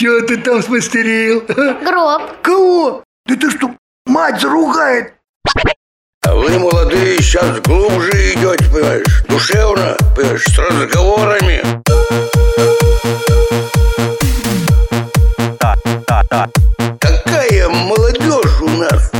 Чего ты там смастерил? Гроб. Кого? Да ты что, мать заругает? А вы, молодые, сейчас глубже идете, понимаешь, душевно, понимаешь, с разговорами. Да, да, да. Какая молодежь у нас?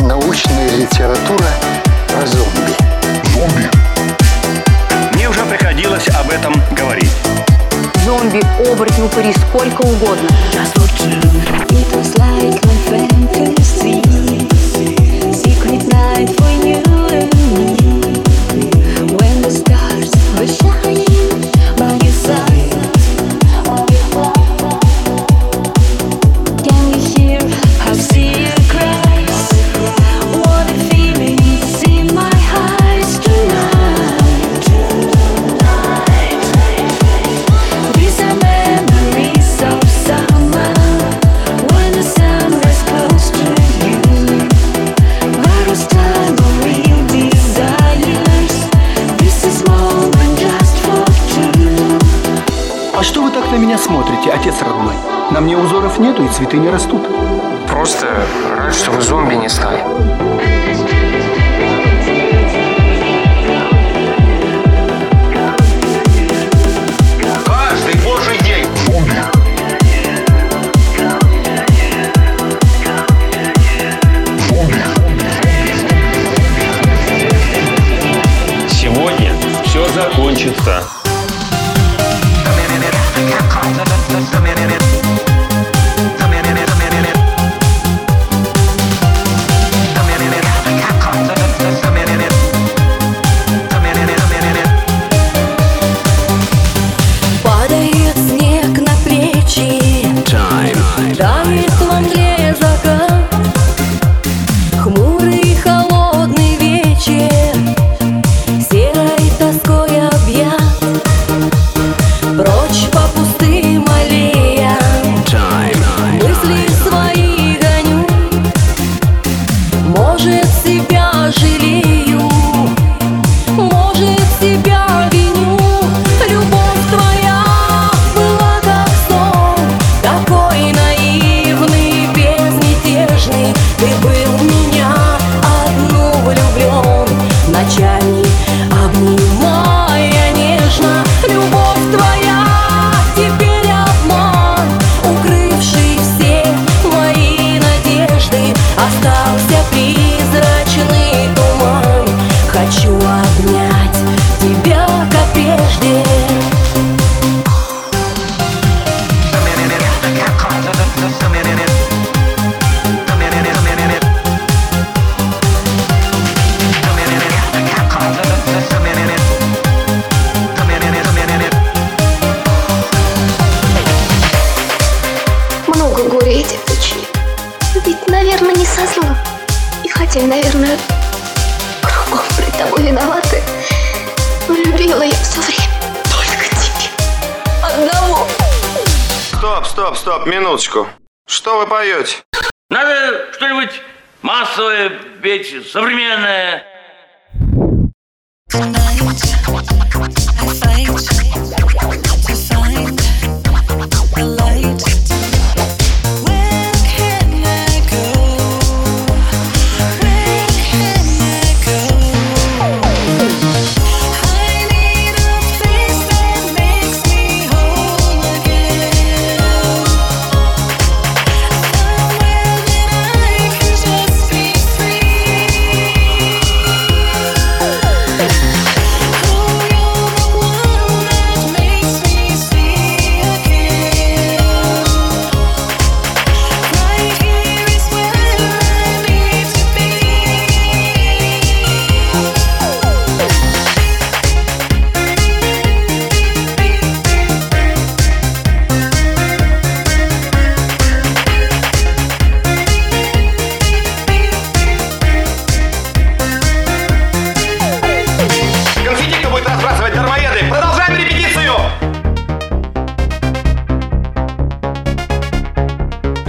научная литература о зомби. Зомби? Мне уже приходилось об этом говорить. Зомби, оборотню, упыри, сколько угодно. Just отец родной. На мне узоров нету и цветы не растут. Просто рад, что вы зомби не стали. обнять тебя, как прежде. Тобой виноваты, но любила я все время только тебе. Одного. Стоп, стоп, стоп, минуточку. Что вы поете? Надо что-нибудь массовое петь, современное. Конфетти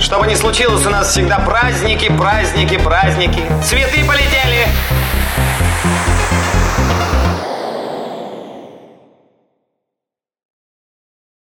Что бы ни случилось, у нас всегда праздники, праздники, праздники. Цветы полетели!